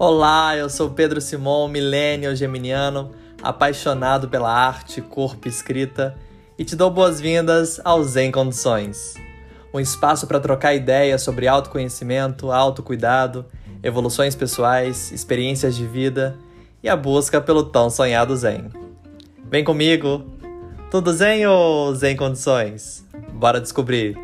Olá, eu sou Pedro Simon, milênio geminiano, apaixonado pela arte, corpo e escrita, e te dou boas-vindas ao Zen Condições. Um espaço para trocar ideias sobre autoconhecimento, autocuidado, evoluções pessoais, experiências de vida e a busca pelo tão sonhado Zen. Vem comigo! Tudo Zen ou Zen Condições? Bora descobrir!